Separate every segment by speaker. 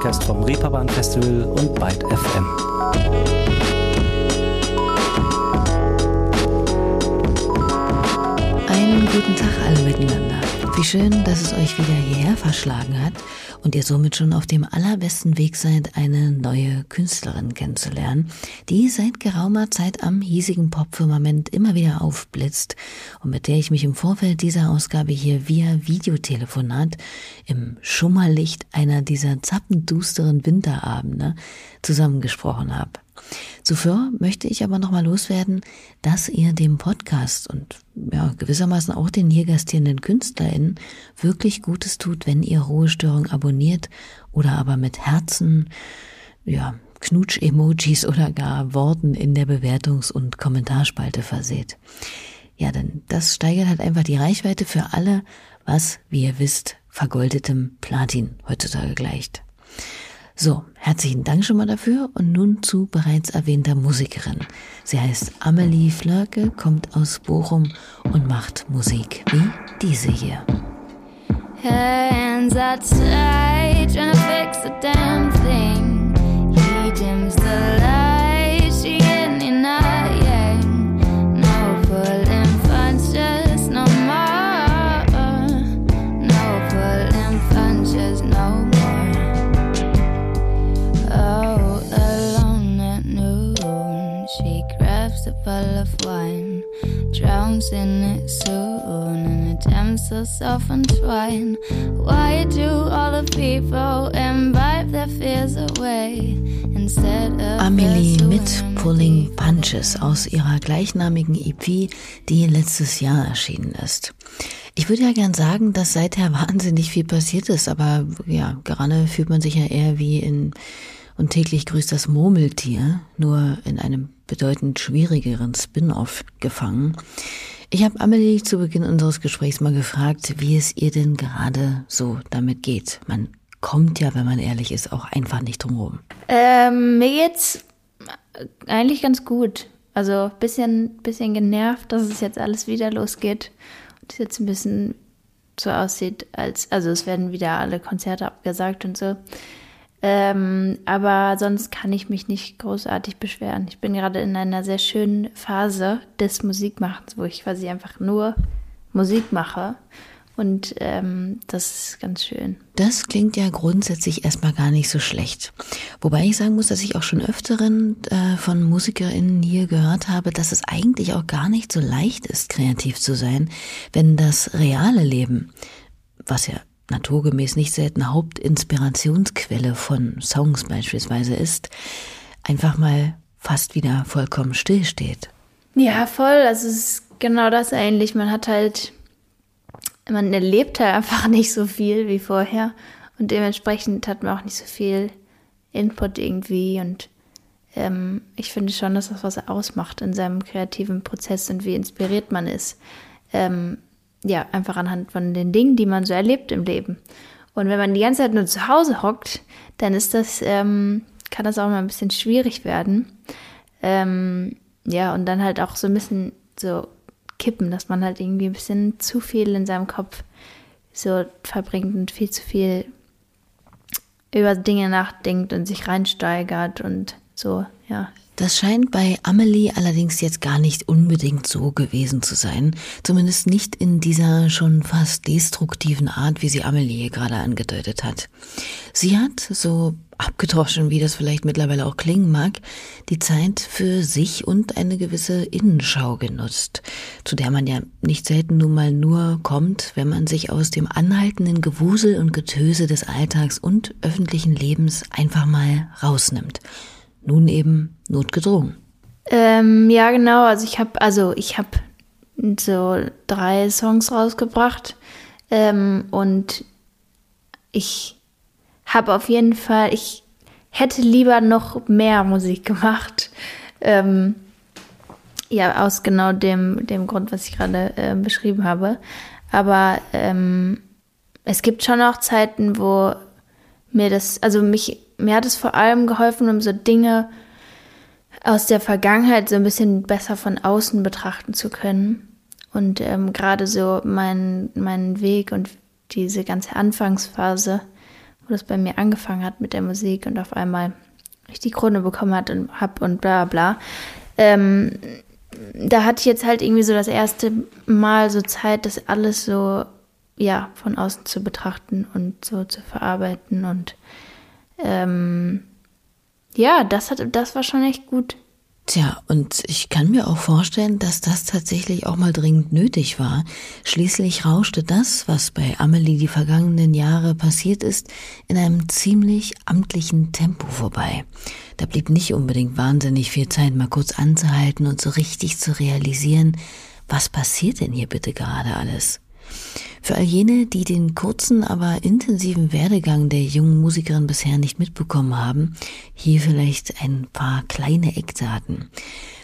Speaker 1: Podcast vom Reeperbahn Festival und Byte FM.
Speaker 2: Einen guten Tag alle miteinander. Wie schön, dass es euch wieder hierher verschlagen hat und ihr somit schon auf dem allerbesten Weg seid, eine neue Künstlerin kennenzulernen, die seit geraumer Zeit am hiesigen Popfirmament immer wieder aufblitzt und mit der ich mich im Vorfeld dieser Ausgabe hier via Videotelefonat im Schummerlicht einer dieser zappendusteren Winterabende zusammengesprochen habe. Zuvor möchte ich aber nochmal loswerden, dass ihr dem Podcast und ja, gewissermaßen auch den hier gastierenden KünstlerInnen wirklich Gutes tut, wenn ihr Ruhestörung abonniert oder aber mit Herzen, ja, Knutsch-Emojis oder gar Worten in der Bewertungs- und Kommentarspalte verseht. Ja, denn das steigert halt einfach die Reichweite für alle, was, wie ihr wisst, vergoldetem Platin heutzutage gleicht. So, herzlichen Dank schon mal dafür und nun zu bereits erwähnter Musikerin. Sie heißt Amelie Flörke, kommt aus Bochum und macht Musik wie diese hier. Hands outside, trying to fix the damn thing. He dims drowns in it soon, and attempts to self-entwine. Why do all the people imbibe their fears away Amelie mit Pulling Punches aus ihrer gleichnamigen EP, die letztes Jahr erschienen ist. Ich würde ja gern sagen, dass seither wahnsinnig viel passiert ist, aber ja, gerade fühlt man sich ja eher wie in und täglich grüßt das Murmeltier, nur in einem bedeutend schwierigeren Spin-off gefangen. Ich habe Amelie zu Beginn unseres Gesprächs mal gefragt, wie es ihr denn gerade so damit geht. Man kommt ja, wenn man ehrlich ist, auch einfach nicht drumherum.
Speaker 3: Ähm, mir geht's eigentlich ganz gut. Also bisschen, bisschen genervt, dass es jetzt alles wieder losgeht und es jetzt ein bisschen so aussieht, als also es werden wieder alle Konzerte abgesagt und so. Ähm, aber sonst kann ich mich nicht großartig beschweren. Ich bin gerade in einer sehr schönen Phase des Musikmachens, wo ich quasi einfach nur Musik mache. Und ähm, das ist ganz schön.
Speaker 2: Das klingt ja grundsätzlich erstmal gar nicht so schlecht. Wobei ich sagen muss, dass ich auch schon öfteren äh, von MusikerInnen hier gehört habe, dass es eigentlich auch gar nicht so leicht ist, kreativ zu sein, wenn das reale Leben, was ja naturgemäß nicht selten Hauptinspirationsquelle von Songs beispielsweise ist, einfach mal fast wieder vollkommen stillsteht.
Speaker 3: Ja, voll. Also es ist genau das eigentlich. Man hat halt, man erlebt halt einfach nicht so viel wie vorher und dementsprechend hat man auch nicht so viel Input irgendwie und ähm, ich finde schon, dass das was ausmacht in seinem kreativen Prozess und wie inspiriert man ist. Ähm, ja, einfach anhand von den Dingen, die man so erlebt im Leben. Und wenn man die ganze Zeit nur zu Hause hockt, dann ist das, ähm, kann das auch mal ein bisschen schwierig werden. Ähm, ja, und dann halt auch so ein bisschen so kippen, dass man halt irgendwie ein bisschen zu viel in seinem Kopf so verbringt und viel zu viel über Dinge nachdenkt und sich reinsteigert und so, ja.
Speaker 2: Das scheint bei Amelie allerdings jetzt gar nicht unbedingt so gewesen zu sein. Zumindest nicht in dieser schon fast destruktiven Art, wie sie Amelie gerade angedeutet hat. Sie hat, so abgedroschen, wie das vielleicht mittlerweile auch klingen mag, die Zeit für sich und eine gewisse Innenschau genutzt, zu der man ja nicht selten nun mal nur kommt, wenn man sich aus dem anhaltenden Gewusel und Getöse des Alltags und öffentlichen Lebens einfach mal rausnimmt nun eben notgedrungen.
Speaker 3: Ähm, ja, genau. Also ich habe also ich habe so drei Songs rausgebracht ähm, und ich habe auf jeden Fall, ich hätte lieber noch mehr Musik gemacht. Ähm, ja, aus genau dem, dem Grund, was ich gerade äh, beschrieben habe. Aber ähm, es gibt schon auch Zeiten, wo mir das, also mich mir hat es vor allem geholfen, um so Dinge aus der Vergangenheit so ein bisschen besser von außen betrachten zu können. Und ähm, gerade so meinen mein Weg und diese ganze Anfangsphase, wo das bei mir angefangen hat mit der Musik und auf einmal ich die Krone bekommen hat und hab und bla bla. Ähm, da hatte ich jetzt halt irgendwie so das erste Mal so Zeit, das alles so ja von außen zu betrachten und so zu verarbeiten und ähm, ja, das hat das war schon echt gut.
Speaker 2: Tja, und ich kann mir auch vorstellen, dass das tatsächlich auch mal dringend nötig war. Schließlich rauschte das, was bei Amelie die vergangenen Jahre passiert ist, in einem ziemlich amtlichen Tempo vorbei. Da blieb nicht unbedingt wahnsinnig viel Zeit, mal kurz anzuhalten und so richtig zu realisieren, was passiert denn hier bitte gerade alles? Für all jene, die den kurzen, aber intensiven Werdegang der jungen Musikerin bisher nicht mitbekommen haben, hier vielleicht ein paar kleine Eckdaten.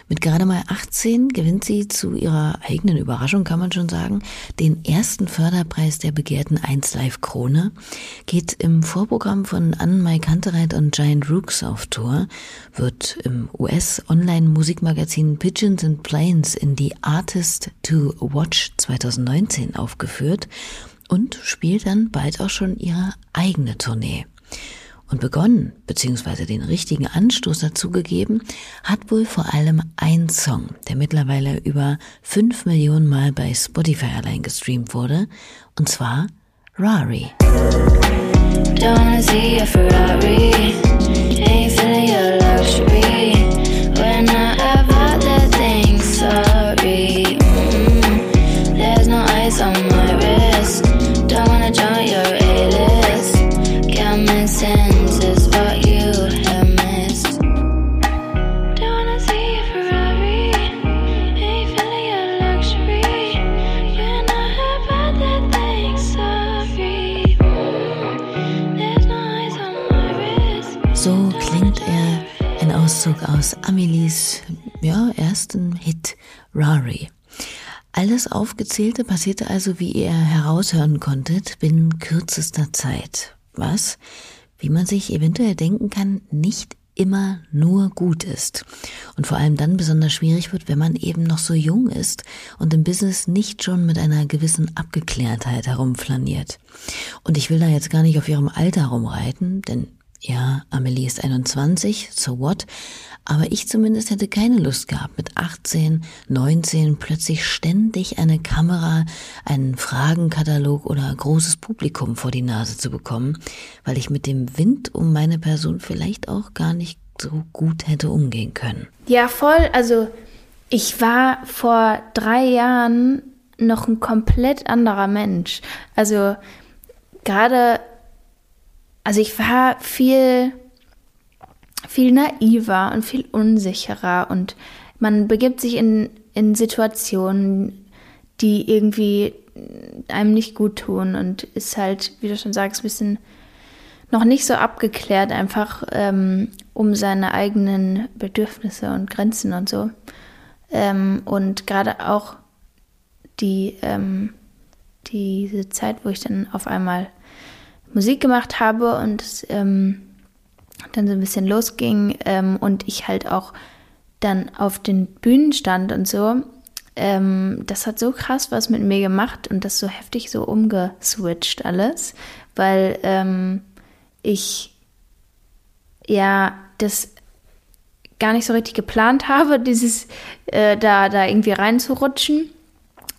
Speaker 2: Mit gerade mal 18 gewinnt sie zu ihrer eigenen Überraschung, kann man schon sagen, den ersten Förderpreis der begehrten 1 Live Krone, geht im Vorprogramm von Anne-Mai Kantereit und Giant Rooks auf Tour, wird im US-Online-Musikmagazin Pigeons and Planes in die Artist to Watch 2019 aufgeführt und spielt dann bald auch schon ihre eigene Tournee. Und begonnen, beziehungsweise den richtigen Anstoß dazu gegeben, hat wohl vor allem ein Song, der mittlerweile über fünf Millionen Mal bei Spotify allein gestreamt wurde, und zwar Rari. Don't see a Ferrari, ain't. Rari. Alles Aufgezählte passierte also, wie ihr heraushören konntet, binnen kürzester Zeit. Was, wie man sich eventuell denken kann, nicht immer nur gut ist. Und vor allem dann besonders schwierig wird, wenn man eben noch so jung ist und im Business nicht schon mit einer gewissen Abgeklärtheit herumflaniert. Und ich will da jetzt gar nicht auf ihrem Alter rumreiten, denn ja, Amelie ist 21, so what? Aber ich zumindest hätte keine Lust gehabt, mit 18, 19 plötzlich ständig eine Kamera, einen Fragenkatalog oder großes Publikum vor die Nase zu bekommen, weil ich mit dem Wind um meine Person vielleicht auch gar nicht so gut hätte umgehen können.
Speaker 3: Ja, voll. Also ich war vor drei Jahren noch ein komplett anderer Mensch. Also gerade also ich war viel, viel naiver und viel unsicherer und man begibt sich in, in Situationen, die irgendwie einem nicht gut tun und ist halt, wie du schon sagst, ein bisschen noch nicht so abgeklärt, einfach ähm, um seine eigenen Bedürfnisse und Grenzen und so. Ähm, und gerade auch die, ähm, diese Zeit, wo ich dann auf einmal Musik gemacht habe und es ähm, dann so ein bisschen losging ähm, und ich halt auch dann auf den Bühnen stand und so, ähm, das hat so krass was mit mir gemacht und das so heftig so umgeswitcht alles, weil ähm, ich ja das gar nicht so richtig geplant habe, dieses äh, da da irgendwie reinzurutschen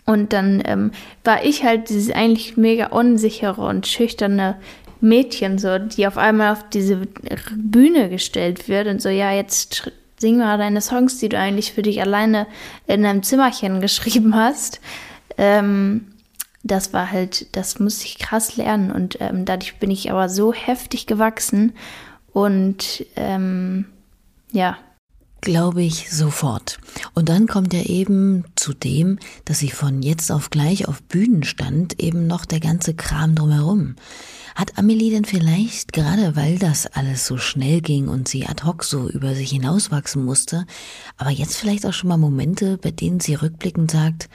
Speaker 3: und dann ähm, war ich halt dieses eigentlich mega unsichere und schüchterne Mädchen, so, die auf einmal auf diese Bühne gestellt wird und so, ja, jetzt sing mal deine Songs, die du eigentlich für dich alleine in deinem Zimmerchen geschrieben hast. Ähm, das war halt, das musste ich krass lernen und ähm, dadurch bin ich aber so heftig gewachsen und ähm, ja,
Speaker 2: Glaube ich sofort. Und dann kommt ja eben zu dem, dass sie von jetzt auf gleich auf Bühnen stand, eben noch der ganze Kram drumherum. Hat Amelie denn vielleicht, gerade weil das alles so schnell ging und sie ad hoc so über sich hinauswachsen musste, aber jetzt vielleicht auch schon mal Momente, bei denen sie rückblickend sagt,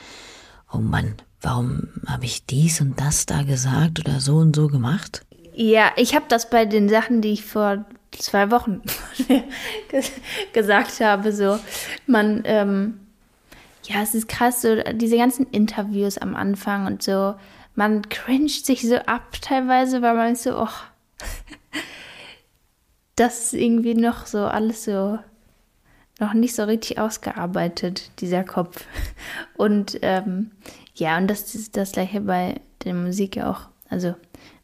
Speaker 2: oh Mann, warum habe ich dies und das da gesagt oder so und so gemacht?
Speaker 3: Ja, ich habe das bei den Sachen, die ich vor zwei Wochen gesagt habe, so, man, ähm, ja, es ist krass, so diese ganzen Interviews am Anfang und so, man cringet sich so ab teilweise, weil man so, oh, das ist irgendwie noch so alles so noch nicht so richtig ausgearbeitet, dieser Kopf. Und ähm, ja, und das ist das gleiche bei der Musik ja auch. Also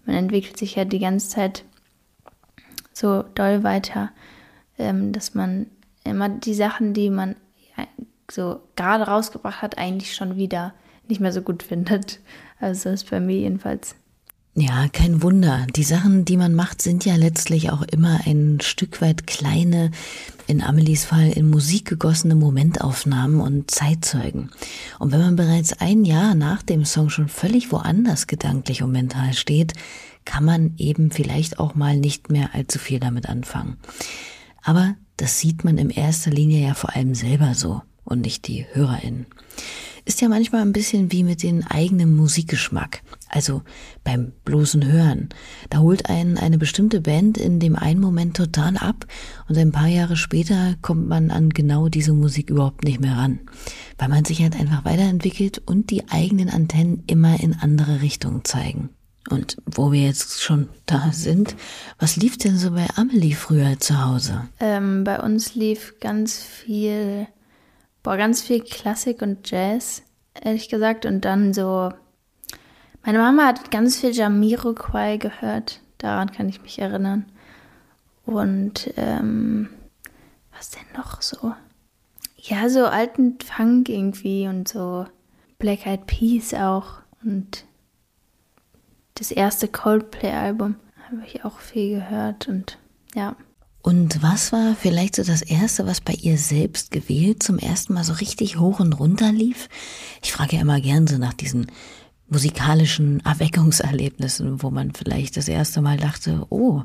Speaker 3: man entwickelt sich ja die ganze Zeit so doll weiter, ähm, dass man immer die Sachen, die man so gerade rausgebracht hat, eigentlich schon wieder nicht mehr so gut findet. Also das ist bei mir jedenfalls.
Speaker 2: Ja, kein Wunder. Die Sachen, die man macht, sind ja letztlich auch immer ein Stück weit kleine, in Amelies Fall in Musik gegossene Momentaufnahmen und Zeitzeugen. Und wenn man bereits ein Jahr nach dem Song schon völlig woanders gedanklich und mental steht, kann man eben vielleicht auch mal nicht mehr allzu viel damit anfangen. Aber das sieht man in erster Linie ja vor allem selber so und nicht die HörerInnen. Ist ja manchmal ein bisschen wie mit dem eigenen Musikgeschmack. Also beim bloßen Hören. Da holt einen eine bestimmte Band in dem einen Moment total ab und ein paar Jahre später kommt man an genau diese Musik überhaupt nicht mehr ran. Weil man sich halt einfach weiterentwickelt und die eigenen Antennen immer in andere Richtungen zeigen. Und wo wir jetzt schon da sind, was lief denn so bei Amelie früher zu Hause?
Speaker 3: Ähm, bei uns lief ganz viel, boah, ganz viel Klassik und Jazz, ehrlich gesagt. Und dann so, meine Mama hat ganz viel Jamiroquai gehört. Daran kann ich mich erinnern. Und ähm, was denn noch so? Ja, so alten Funk irgendwie und so Black Eyed Peas auch. Und das erste Coldplay-Album habe ich auch viel gehört und ja.
Speaker 2: Und was war vielleicht so das erste, was bei ihr selbst gewählt zum ersten Mal so richtig hoch und runter lief? Ich frage ja immer gern so nach diesen musikalischen Erweckungserlebnissen, wo man vielleicht das erste Mal dachte, oh,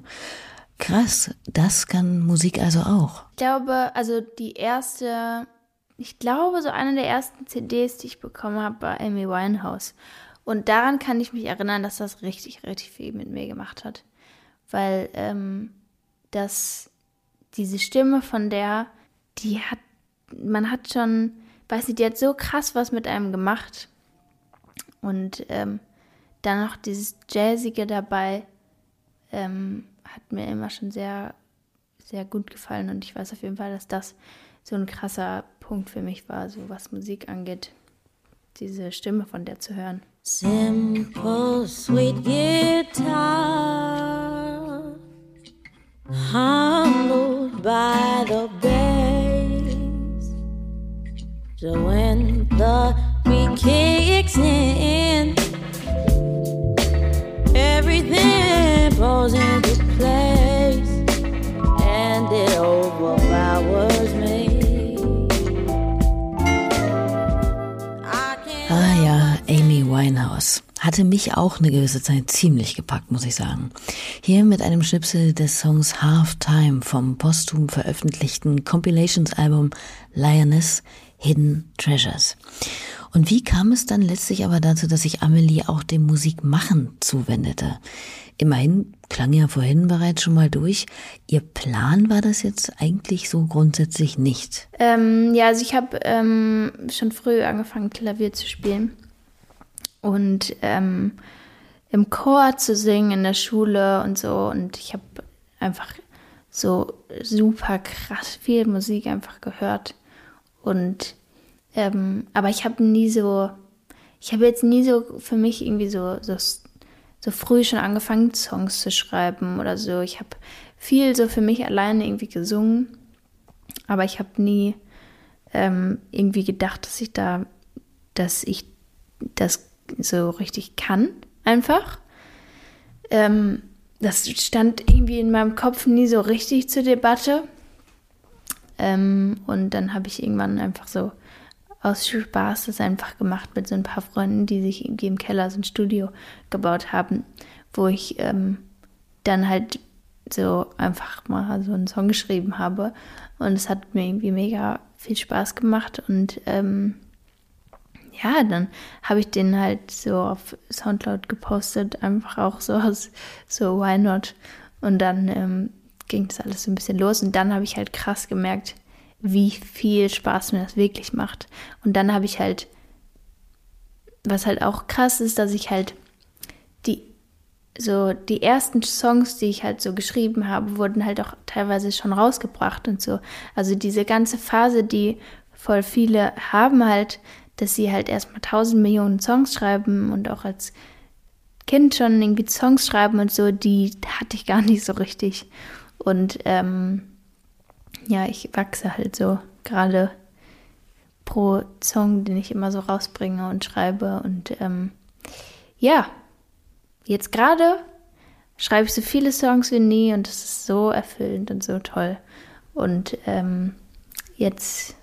Speaker 2: krass, das kann Musik also auch.
Speaker 3: Ich glaube, also die erste, ich glaube, so eine der ersten CDs, die ich bekommen habe, war Amy Winehouse. Und daran kann ich mich erinnern, dass das richtig, richtig viel mit mir gemacht hat. Weil ähm, das, diese Stimme von der, die hat, man hat schon, weiß nicht, die hat so krass was mit einem gemacht. Und ähm, dann noch dieses Jazzige dabei ähm, hat mir immer schon sehr, sehr gut gefallen. Und ich weiß auf jeden Fall, dass das so ein krasser Punkt für mich war, so was Musik angeht, diese Stimme von der zu hören. Simple, sweet guitar, humbled by the bass. So when the beat kicks in, everything falls into hatte mich auch eine gewisse Zeit ziemlich gepackt, muss ich sagen. Hier mit einem Schnipsel des Songs Half Time vom posthum veröffentlichten Compilations-Album Lioness Hidden Treasures. Und wie kam es dann letztlich aber dazu, dass sich Amelie auch dem Musikmachen zuwendete? Immerhin klang ja vorhin bereits schon mal durch. Ihr Plan war das jetzt eigentlich so grundsätzlich nicht. Ähm, ja, also ich habe ähm, schon früh angefangen, Klavier zu spielen und ähm, im Chor zu singen in der Schule und so. Und ich habe einfach so super krass viel Musik einfach gehört. Und ähm, aber ich habe nie so, ich habe jetzt nie so für mich irgendwie so, so, so früh schon angefangen, Songs zu schreiben oder so. Ich habe viel so für mich alleine irgendwie gesungen, aber ich habe nie ähm, irgendwie gedacht, dass ich da, dass ich das so richtig kann, einfach. Ähm, das stand irgendwie in meinem Kopf nie so richtig zur Debatte. Ähm, und dann habe ich irgendwann einfach so aus Spaß das einfach gemacht mit so ein paar Freunden, die sich irgendwie im Keller so ein Studio gebaut haben, wo ich ähm, dann halt so einfach mal so einen Song geschrieben habe. Und es hat mir irgendwie mega viel Spaß gemacht und ähm, ja, dann habe ich den halt so auf Soundcloud gepostet, einfach auch so aus, so why not? Und dann ähm, ging das alles so ein bisschen los und dann habe ich halt krass gemerkt, wie viel Spaß mir das wirklich macht. Und dann habe ich halt, was halt auch krass ist, dass ich halt die, so die ersten Songs, die ich halt so geschrieben habe, wurden halt auch teilweise schon rausgebracht und so. Also diese ganze Phase, die voll viele haben halt, dass sie halt erstmal tausend Millionen Songs schreiben und auch als Kind schon irgendwie Songs schreiben und so, die hatte ich gar nicht so richtig. Und ähm, ja, ich wachse halt so gerade pro Song, den ich immer so rausbringe und schreibe. Und ähm, ja, jetzt gerade schreibe ich so viele Songs wie nie und das ist so erfüllend und so toll. Und ähm, jetzt,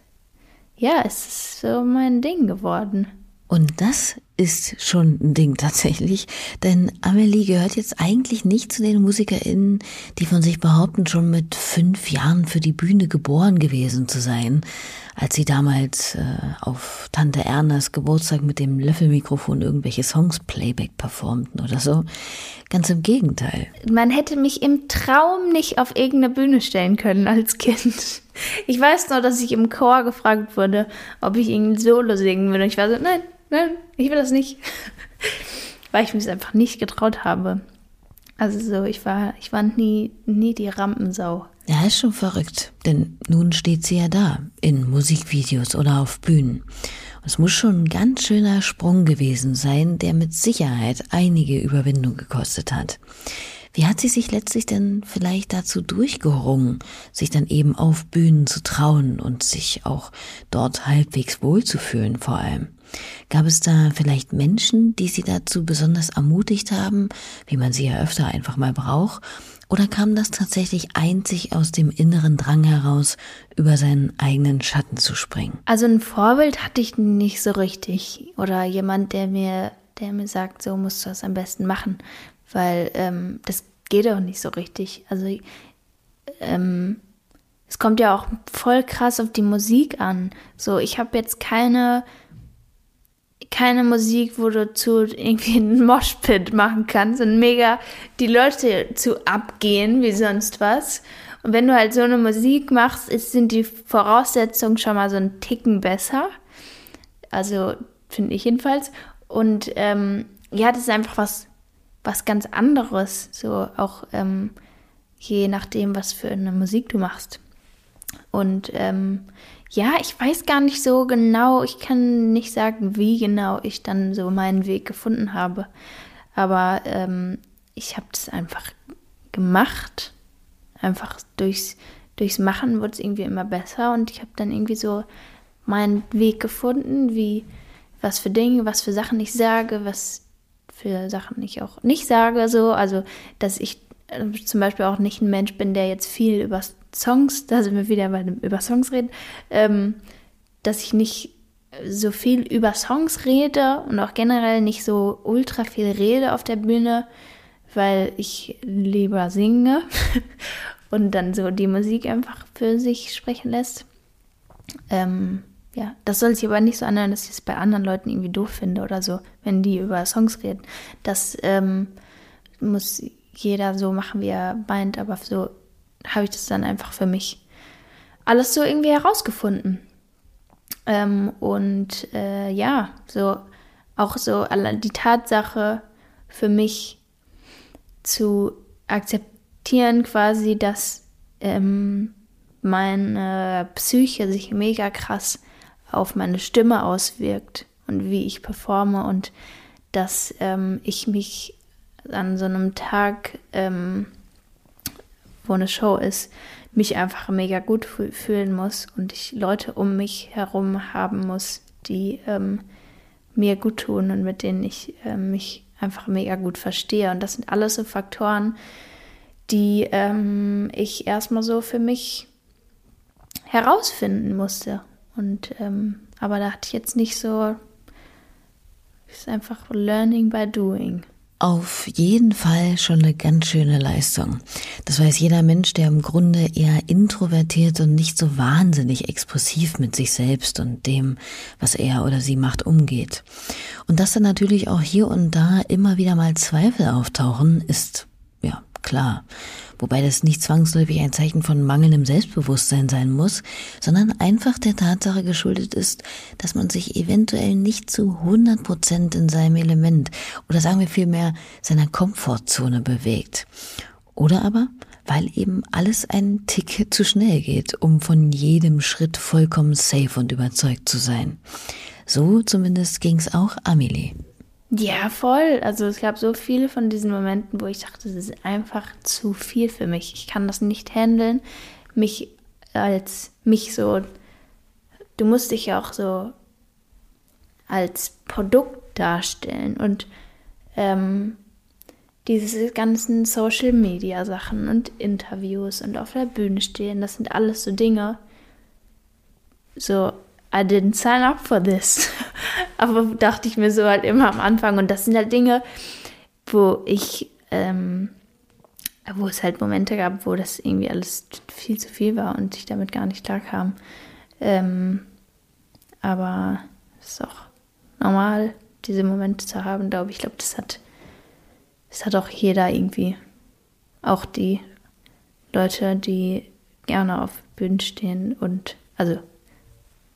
Speaker 3: ja, es ist so mein Ding geworden.
Speaker 2: Und das ist schon ein Ding tatsächlich, denn Amelie gehört jetzt eigentlich nicht zu den MusikerInnen, die von sich behaupten, schon mit fünf Jahren für die Bühne geboren gewesen zu sein, als sie damals äh, auf Tante Ernas Geburtstag mit dem Löffelmikrofon irgendwelche Songs Playback performten oder so. Ganz im Gegenteil.
Speaker 3: Man hätte mich im Traum nicht auf irgendeine Bühne stellen können als Kind. Ich weiß noch, dass ich im Chor gefragt wurde, ob ich irgendein Solo singen würde. Ich war so, nein, nein, ich will das nicht. Weil ich mich einfach nicht getraut habe. Also so, ich war, ich war nie, nie die Rampensau.
Speaker 2: Ja, ist schon verrückt, denn nun steht sie ja da, in Musikvideos oder auf Bühnen. Es muss schon ein ganz schöner Sprung gewesen sein, der mit Sicherheit einige Überwindung gekostet hat. Wie hat sie sich letztlich denn vielleicht dazu durchgerungen, sich dann eben auf Bühnen zu trauen und sich auch dort halbwegs wohlzufühlen vor allem? Gab es da vielleicht Menschen, die sie dazu besonders ermutigt haben, wie man sie ja öfter einfach mal braucht? Oder kam das tatsächlich einzig aus dem inneren Drang heraus, über seinen eigenen Schatten zu springen?
Speaker 3: Also ein Vorbild hatte ich nicht so richtig. Oder jemand, der mir, der mir sagt, so musst du das am besten machen. Weil ähm, das geht auch nicht so richtig. Also ähm, es kommt ja auch voll krass auf die Musik an. So, ich habe jetzt keine keine Musik, wo du zu irgendwie einen Moshpit machen kannst und mega die Leute zu abgehen wie sonst was. Und wenn du halt so eine Musik machst, ist, sind die Voraussetzungen schon mal so ein Ticken besser. Also finde ich jedenfalls. Und ähm, ja, das ist einfach was, was ganz anderes. So auch ähm, je nachdem, was für eine Musik du machst. Und ähm, ja, ich weiß gar nicht so genau, ich kann nicht sagen, wie genau ich dann so meinen Weg gefunden habe. Aber ähm, ich habe das einfach gemacht. Einfach durchs, durchs Machen wurde es irgendwie immer besser und ich habe dann irgendwie so meinen Weg gefunden, wie was für Dinge, was für Sachen ich sage, was für Sachen ich auch nicht sage, so. Also, dass ich äh, zum Beispiel auch nicht ein Mensch bin, der jetzt viel über Songs, da sind wir wieder bei dem über Songs reden, ähm, dass ich nicht so viel über Songs rede und auch generell nicht so ultra viel rede auf der Bühne, weil ich lieber singe und dann so die Musik einfach für sich sprechen lässt. Ähm, ja, das soll sich aber nicht so anhören, dass ich es bei anderen Leuten irgendwie doof finde oder so, wenn die über Songs reden. Das ähm, muss jeder so machen, wie er meint, aber so habe ich das dann einfach für mich alles so irgendwie herausgefunden. Ähm, und äh, ja, so auch so die Tatsache für mich zu akzeptieren, quasi, dass ähm, meine Psyche sich mega krass auf meine Stimme auswirkt und wie ich performe und dass ähm, ich mich an so einem Tag ähm, wo eine Show ist, mich einfach mega gut fühlen muss und ich Leute um mich herum haben muss, die ähm, mir gut tun und mit denen ich äh, mich einfach mega gut verstehe. Und das sind alles so Faktoren, die ähm, ich erstmal so für mich herausfinden musste. Und ähm, aber da hatte ich jetzt nicht so, ist einfach Learning by Doing.
Speaker 2: Auf jeden Fall schon eine ganz schöne Leistung. Das weiß jeder Mensch, der im Grunde eher introvertiert und nicht so wahnsinnig expressiv mit sich selbst und dem, was er oder sie macht, umgeht. Und dass dann natürlich auch hier und da immer wieder mal Zweifel auftauchen, ist ja klar. Wobei das nicht zwangsläufig ein Zeichen von mangelndem Selbstbewusstsein sein muss, sondern einfach der Tatsache geschuldet ist, dass man sich eventuell nicht zu 100 Prozent in seinem Element oder sagen wir vielmehr seiner Komfortzone bewegt. Oder aber, weil eben alles ein Tick zu schnell geht, um von jedem Schritt vollkommen safe und überzeugt zu sein. So zumindest ging's auch Amelie.
Speaker 3: Ja, voll. Also es gab so viele von diesen Momenten, wo ich dachte, das ist einfach zu viel für mich. Ich kann das nicht handeln. Mich als mich so, du musst dich ja auch so als Produkt darstellen und ähm, diese ganzen Social Media Sachen und Interviews und auf der Bühne stehen, das sind alles so Dinge. So, I didn't sign up for this. Aber dachte ich mir so halt immer am Anfang. Und das sind halt Dinge, wo ich, ähm, wo es halt Momente gab, wo das irgendwie alles viel zu viel war und ich damit gar nicht klar kam. Ähm, aber es ist auch normal, diese Momente zu haben, glaube ich. Ich glaube, das hat, das hat auch jeder irgendwie. Auch die Leute, die gerne auf Bühnen stehen und, also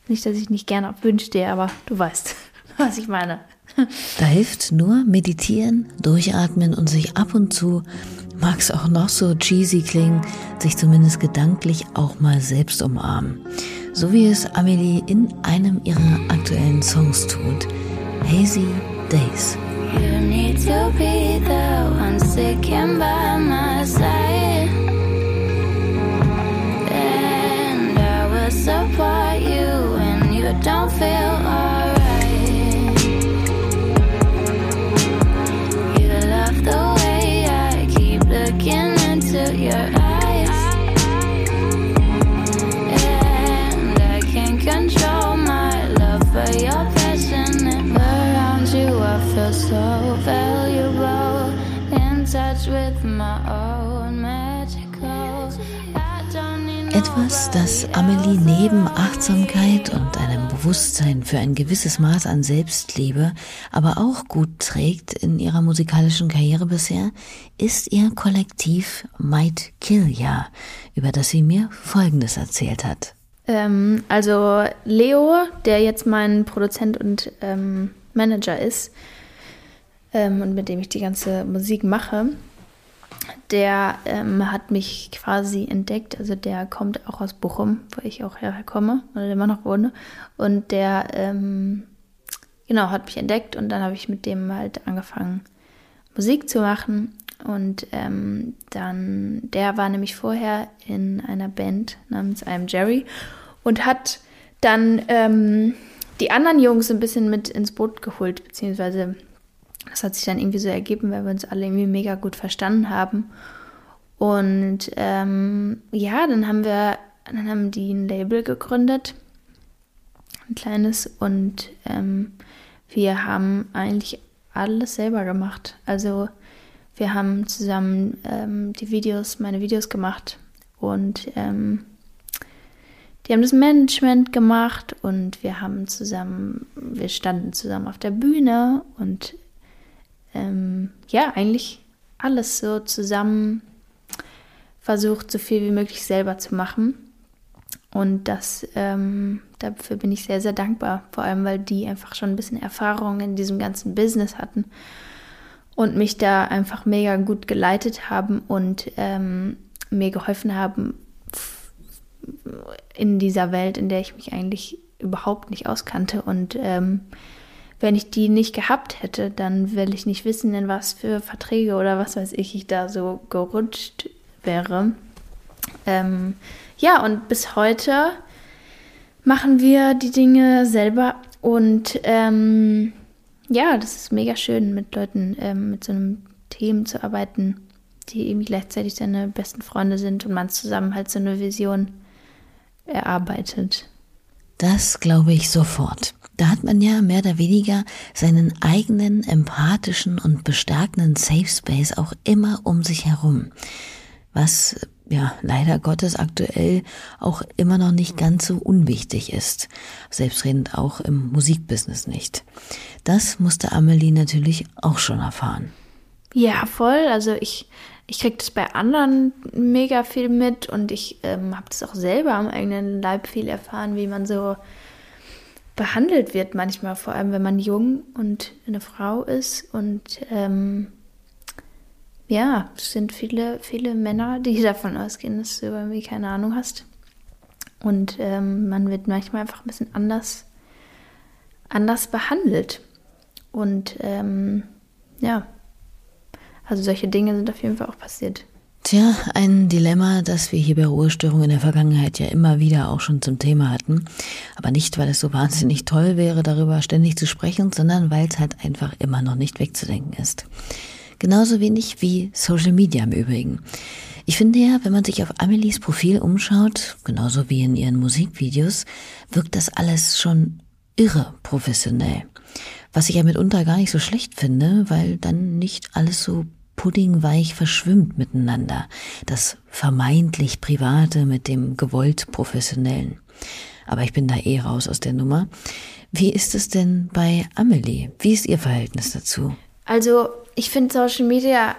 Speaker 3: nicht, dass ich nicht gerne auf Bühnen stehe, aber du weißt, was ich meine.
Speaker 2: Da hilft nur meditieren, durchatmen und sich ab und zu, mag es auch noch so cheesy klingen, sich zumindest gedanklich auch mal selbst umarmen. So wie es Amelie in einem ihrer aktuellen Songs tut. Hazy Days. You need to be the one sticking by my side. You don't feel alright. You love the way I keep looking into your eyes. And I can't control my love for your. Around you, I feel so valuable. In touch with Etwas, das Amelie neben Achtsamkeit und einem Bewusstsein für ein gewisses Maß an Selbstliebe, aber auch gut trägt in ihrer musikalischen Karriere bisher, ist ihr Kollektiv Might Kill Ya, über das sie mir Folgendes erzählt hat.
Speaker 3: Ähm, also Leo, der jetzt mein Produzent und ähm, Manager ist ähm, und mit dem ich die ganze Musik mache, der ähm, hat mich quasi entdeckt. Also der kommt auch aus Bochum, wo ich auch herkomme oder immer noch wohne. Und der, ähm, genau, hat mich entdeckt und dann habe ich mit dem halt angefangen, Musik zu machen. Und ähm, dann, der war nämlich vorher in einer Band namens I'm Jerry und hat dann ähm, die anderen Jungs ein bisschen mit ins Boot geholt, beziehungsweise das hat sich dann irgendwie so ergeben, weil wir uns alle irgendwie mega gut verstanden haben. Und ähm, ja, dann haben wir, dann haben die ein Label gegründet, ein kleines, und ähm, wir haben eigentlich alles selber gemacht. Also wir haben zusammen ähm, die Videos, meine Videos gemacht und ähm, die haben das Management gemacht und wir haben zusammen, wir standen zusammen auf der Bühne und ähm, ja, eigentlich alles so zusammen versucht, so viel wie möglich selber zu machen. Und das, ähm, dafür bin ich sehr, sehr dankbar. Vor allem, weil die einfach schon ein bisschen Erfahrung in diesem ganzen Business hatten und mich da einfach mega gut geleitet haben und ähm, mir geholfen haben in dieser Welt, in der ich mich eigentlich überhaupt nicht auskannte. Und ähm, wenn ich die nicht gehabt hätte, dann will ich nicht wissen, in was für Verträge oder was weiß ich, ich da so gerutscht wäre. Ähm, ja, und bis heute machen wir die Dinge selber und ähm, ja, das ist mega schön, mit Leuten, ähm, mit so einem Team zu arbeiten, die eben gleichzeitig deine besten Freunde sind und man zusammen halt so eine Vision erarbeitet.
Speaker 2: Das glaube ich sofort. Da hat man ja mehr oder weniger seinen eigenen empathischen und bestärkenden Safe Space auch immer um sich herum. Was ja leider Gottes aktuell auch immer noch nicht ganz so unwichtig ist. Selbstredend auch im Musikbusiness nicht. Das musste Amelie natürlich auch schon erfahren.
Speaker 3: Ja, voll. Also ich ich kriege das bei anderen mega viel mit und ich ähm, habe das auch selber am eigenen Leib viel erfahren, wie man so behandelt wird manchmal, vor allem wenn man jung und eine Frau ist. Und ähm, ja, es sind viele, viele Männer, die davon ausgehen, dass du irgendwie keine Ahnung hast. Und ähm, man wird manchmal einfach ein bisschen anders, anders behandelt. Und ähm, ja, also solche Dinge sind auf jeden Fall auch passiert.
Speaker 2: Tja, ein Dilemma, das wir hier bei Ruhestörung in der Vergangenheit ja immer wieder auch schon zum Thema hatten. Aber nicht, weil es so wahnsinnig toll wäre, darüber ständig zu sprechen, sondern weil es halt einfach immer noch nicht wegzudenken ist. Genauso wenig wie Social Media im Übrigen. Ich finde ja, wenn man sich auf Amelies Profil umschaut, genauso wie in ihren Musikvideos, wirkt das alles schon irre professionell. Was ich ja mitunter gar nicht so schlecht finde, weil dann nicht alles so puddingweich verschwimmt miteinander. Das vermeintlich Private mit dem gewollt Professionellen. Aber ich bin da eh raus aus der Nummer. Wie ist es denn bei Amelie? Wie ist ihr Verhältnis dazu?
Speaker 3: Also, ich finde Social Media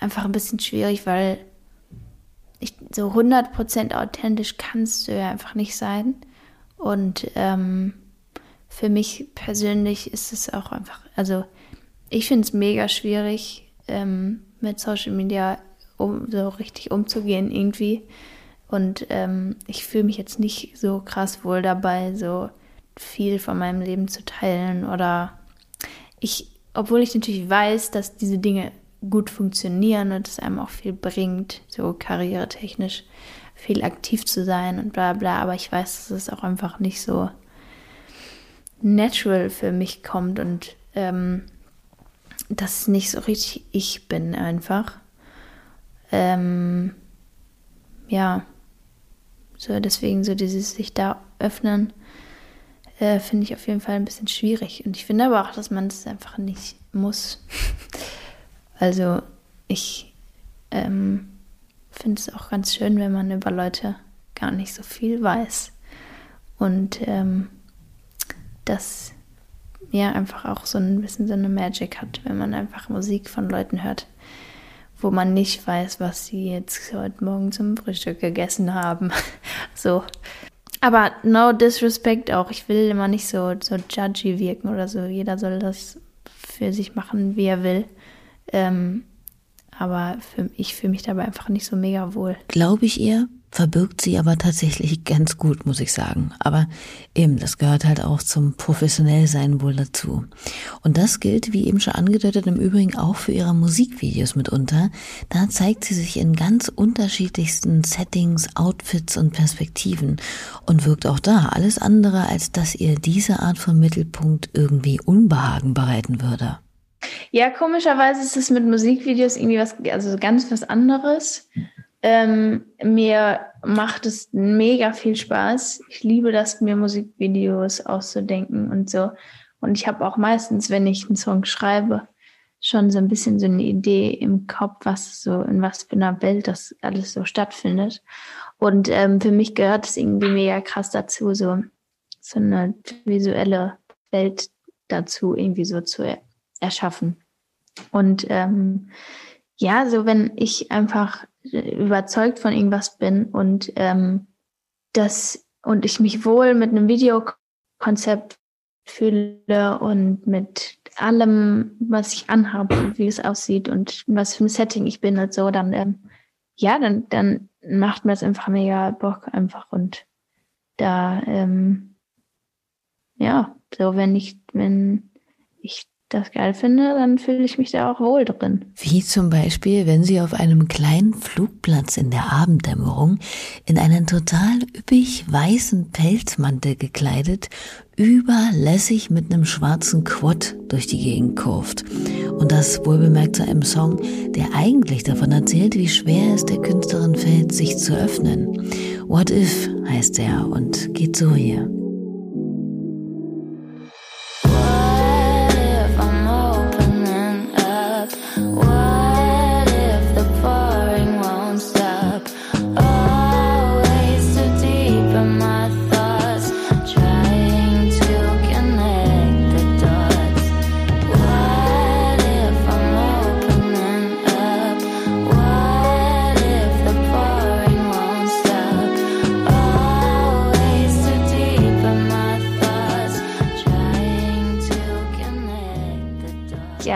Speaker 3: einfach ein bisschen schwierig, weil ich, so 100% authentisch kannst du ja einfach nicht sein. Und ähm, für mich persönlich ist es auch einfach, also ich finde es mega schwierig, ähm, mit Social Media um, so richtig umzugehen irgendwie. Und ähm, ich fühle mich jetzt nicht so krass wohl dabei, so viel von meinem Leben zu teilen. Oder ich, obwohl ich natürlich weiß, dass diese Dinge gut funktionieren und es einem auch viel bringt, so karrieretechnisch viel aktiv zu sein und bla bla, aber ich weiß, dass es auch einfach nicht so natural für mich kommt und ähm, das nicht so richtig ich bin einfach. Ähm, ja, so deswegen so dieses sich da öffnen, äh, finde ich auf jeden Fall ein bisschen schwierig. Und ich finde aber auch, dass man es das einfach nicht muss. also ich ähm, finde es auch ganz schön, wenn man über Leute gar nicht so viel weiß. Und ähm, das ja einfach auch so ein bisschen so eine Magic hat, wenn man einfach Musik von Leuten hört, wo man nicht weiß, was sie jetzt heute Morgen zum Frühstück gegessen haben. so. Aber no disrespect auch. Ich will immer nicht so, so judgy wirken oder so. Jeder soll das für sich machen, wie er will. Ähm, aber für, ich fühle mich dabei einfach nicht so mega wohl.
Speaker 2: Glaube ich ihr? Verbirgt sie aber tatsächlich ganz gut, muss ich sagen. Aber eben, das gehört halt auch zum Professionellsein wohl dazu. Und das gilt, wie eben schon angedeutet, im Übrigen auch für ihre Musikvideos mitunter. Da zeigt sie sich in ganz unterschiedlichsten Settings, Outfits und Perspektiven und wirkt auch da alles andere, als dass ihr diese Art von Mittelpunkt irgendwie Unbehagen bereiten würde.
Speaker 3: Ja, komischerweise ist es mit Musikvideos irgendwie was, also ganz was anderes. Ähm, mir macht es mega viel Spaß. Ich liebe das, mir Musikvideos auszudenken und so. Und ich habe auch meistens, wenn ich einen Song schreibe, schon so ein bisschen so eine Idee im Kopf, was so in was für einer Welt das alles so stattfindet. Und ähm, für mich gehört es irgendwie mega krass dazu, so, so eine visuelle Welt dazu irgendwie so zu er erschaffen. Und ähm, ja, so wenn ich einfach überzeugt von irgendwas bin und ähm, das und ich mich wohl mit einem Videokonzept fühle und mit allem, was ich anhabe, wie es aussieht und was für ein Setting ich bin und so, dann ähm, ja, dann dann macht mir das einfach mega Bock einfach und da ähm, ja, so wenn ich wenn ich das geil finde, dann fühle ich mich da auch wohl drin.
Speaker 2: Wie zum Beispiel, wenn sie auf einem kleinen Flugplatz in der Abenddämmerung in einen total üppig weißen Pelzmantel gekleidet, überlässig mit einem schwarzen Quad durch die Gegend kurft. Und das wohlbemerkt zu einem Song, der eigentlich davon erzählt, wie schwer es der Künstlerin fällt, sich zu öffnen. What If heißt er und geht so hier.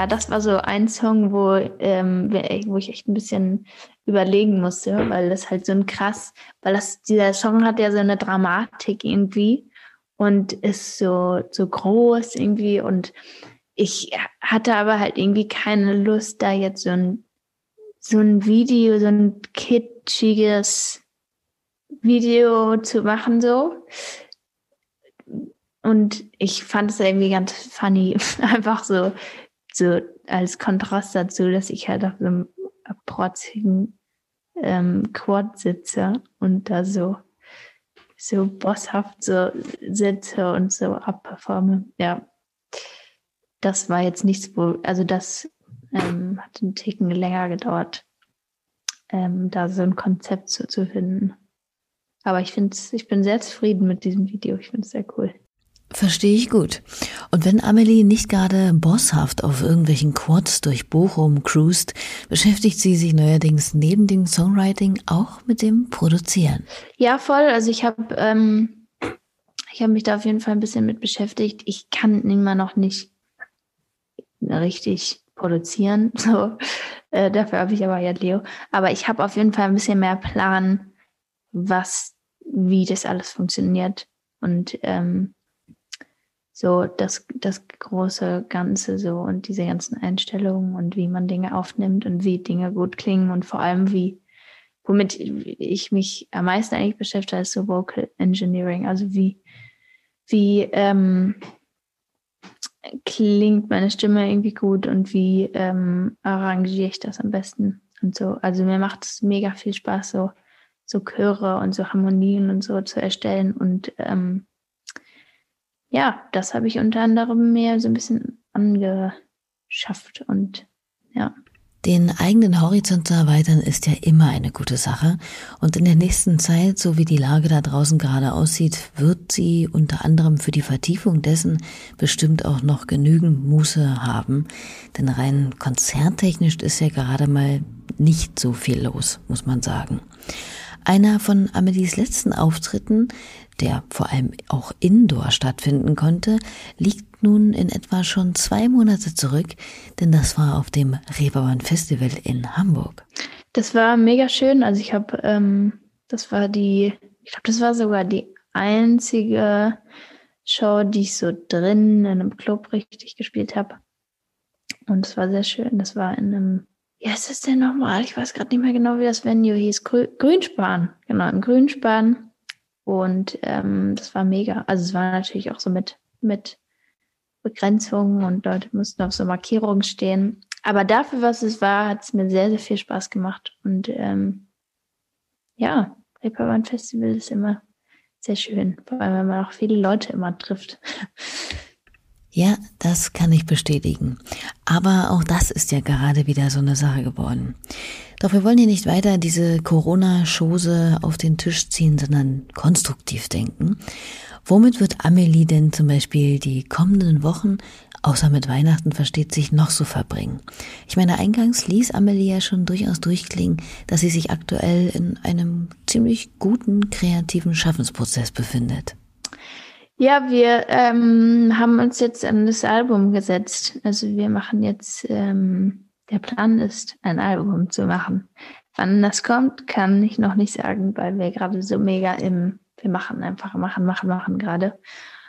Speaker 3: Das war so ein Song, wo, ähm, wo ich echt ein bisschen überlegen musste, weil das halt so ein krass, weil das, dieser Song hat ja so eine Dramatik irgendwie und ist so, so groß irgendwie und ich hatte aber halt irgendwie keine Lust, da jetzt so ein, so ein Video, so ein kitschiges Video zu machen, so. Und ich fand es irgendwie ganz funny, einfach so, so als Kontrast dazu, dass ich halt auf so einem protzigen ähm, Quad sitze und da so, so bosshaft so sitze und so abperforme. Ja, das war jetzt nichts, wo, also das ähm, hat einen Ticken länger gedauert, ähm, da so ein Konzept zu, zu finden. Aber ich finde ich bin sehr zufrieden mit diesem Video. Ich finde es sehr cool.
Speaker 2: Verstehe ich gut. Und wenn Amelie nicht gerade bosshaft auf irgendwelchen Quads durch Bochum cruist, beschäftigt sie sich neuerdings neben dem Songwriting auch mit dem Produzieren.
Speaker 3: Ja, voll. Also ich habe ähm, ich mich da auf jeden Fall ein bisschen mit beschäftigt. Ich kann immer noch nicht richtig produzieren. So, äh, dafür habe ich aber ja Leo. Aber ich habe auf jeden Fall ein bisschen mehr Plan, was, wie das alles funktioniert. Und ähm, so das, das große Ganze so und diese ganzen Einstellungen und wie man Dinge aufnimmt und wie Dinge gut klingen und vor allem wie, womit ich mich am meisten eigentlich beschäftige, ist so Vocal Engineering, also wie, wie ähm, klingt meine Stimme irgendwie gut und wie ähm, arrangiere ich das am besten und so. Also mir macht es mega viel Spaß, so, so Chöre und so Harmonien und so zu erstellen und ähm, ja, das habe ich unter anderem mir so ein bisschen angeschafft und ja.
Speaker 2: Den eigenen Horizont zu erweitern ist ja immer eine gute Sache. Und in der nächsten Zeit, so wie die Lage da draußen gerade aussieht, wird sie unter anderem für die Vertiefung dessen bestimmt auch noch genügend Muße haben. Denn rein konzerttechnisch ist ja gerade mal nicht so viel los, muss man sagen. Einer von Amelies letzten Auftritten der vor allem auch indoor stattfinden konnte, liegt nun in etwa schon zwei Monate zurück, denn das war auf dem Reeperbahn Festival in Hamburg.
Speaker 3: Das war mega schön. Also ich habe, ähm, das war die, ich glaube, das war sogar die einzige Show, die ich so drin in einem Club richtig gespielt habe. Und es war sehr schön. Das war in einem, wie heißt das denn nochmal? Ich weiß gerade nicht mehr genau, wie das Venue hieß. Grü Grünspan. Genau, im Grünspan und ähm, das war mega. Also es war natürlich auch so mit, mit Begrenzungen und Leute mussten auf so Markierungen stehen. Aber dafür, was es war, hat es mir sehr, sehr viel Spaß gemacht. Und ähm, ja, Reeperbahn Festival ist immer sehr schön, vor allem wenn man auch viele Leute immer trifft.
Speaker 2: Ja, das kann ich bestätigen. Aber auch das ist ja gerade wieder so eine Sache geworden. Doch wir wollen hier nicht weiter diese Corona-Chose auf den Tisch ziehen, sondern konstruktiv denken. Womit wird Amelie denn zum Beispiel die kommenden Wochen, außer mit Weihnachten versteht sich, noch so verbringen? Ich meine, eingangs ließ Amelie ja schon durchaus durchklingen, dass sie sich aktuell in einem ziemlich guten kreativen Schaffensprozess befindet.
Speaker 3: Ja, wir ähm, haben uns jetzt an das Album gesetzt. Also wir machen jetzt, ähm, der Plan ist, ein Album zu machen. Wann das kommt, kann ich noch nicht sagen, weil wir gerade so mega im, wir machen einfach, machen, machen, machen gerade.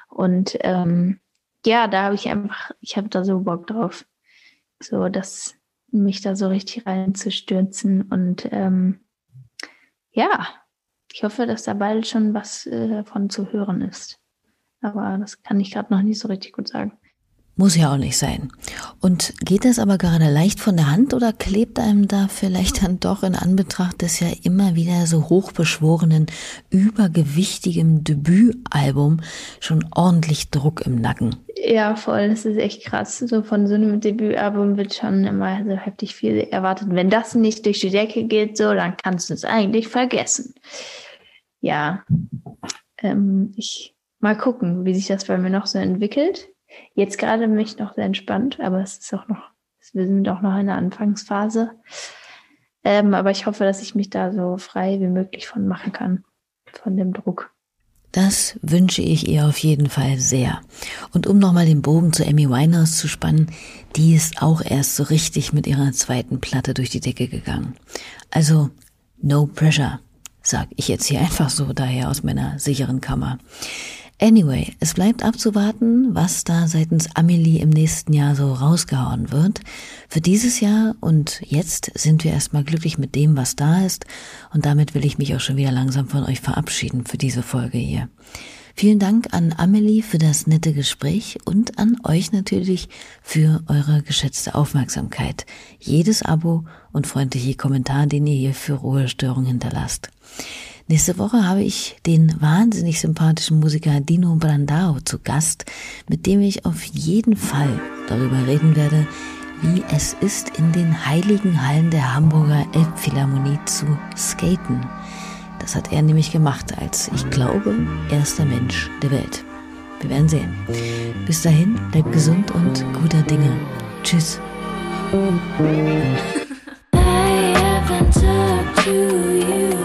Speaker 3: Und ähm, ja, da habe ich einfach, ich habe da so Bock drauf, so dass mich da so richtig reinzustürzen und ähm, ja, ich hoffe, dass da bald schon was äh, davon zu hören ist. Aber das kann ich gerade noch nicht so richtig gut sagen.
Speaker 2: Muss ja auch nicht sein. Und geht das aber gerade leicht von der Hand oder klebt einem da vielleicht dann doch in Anbetracht des ja immer wieder so hochbeschworenen, übergewichtigem Debütalbum schon ordentlich Druck im Nacken?
Speaker 3: Ja, voll. Das ist echt krass. So von so einem Debütalbum wird schon immer so heftig viel erwartet. Wenn das nicht durch die Decke geht, so, dann kannst du es eigentlich vergessen. Ja, ähm, ich mal gucken, wie sich das bei mir noch so entwickelt. Jetzt gerade bin ich noch sehr entspannt, aber es ist auch noch, wir sind auch noch in der Anfangsphase. Ähm, aber ich hoffe, dass ich mich da so frei wie möglich von machen kann, von dem Druck.
Speaker 2: Das wünsche ich ihr auf jeden Fall sehr. Und um nochmal den Bogen zu Amy Winehouse zu spannen, die ist auch erst so richtig mit ihrer zweiten Platte durch die Decke gegangen. Also, no pressure, sag ich jetzt hier einfach so daher aus meiner sicheren Kammer. Anyway, es bleibt abzuwarten, was da seitens Amelie im nächsten Jahr so rausgehauen wird. Für dieses Jahr und jetzt sind wir erstmal glücklich mit dem, was da ist. Und damit will ich mich auch schon wieder langsam von euch verabschieden für diese Folge hier. Vielen Dank an Amelie für das nette Gespräch und an euch natürlich für eure geschätzte Aufmerksamkeit. Jedes Abo und freundliche Kommentar, den ihr hier für Ruhestörung hinterlasst. Nächste Woche habe ich den wahnsinnig sympathischen Musiker Dino Brandao zu Gast, mit dem ich auf jeden Fall darüber reden werde, wie es ist, in den heiligen Hallen der Hamburger Elbphilharmonie zu skaten. Das hat er nämlich gemacht als, ich glaube, erster Mensch der Welt. Wir werden sehen. Bis dahin, bleibt gesund und guter Dinge. Tschüss. I haven't talked to you.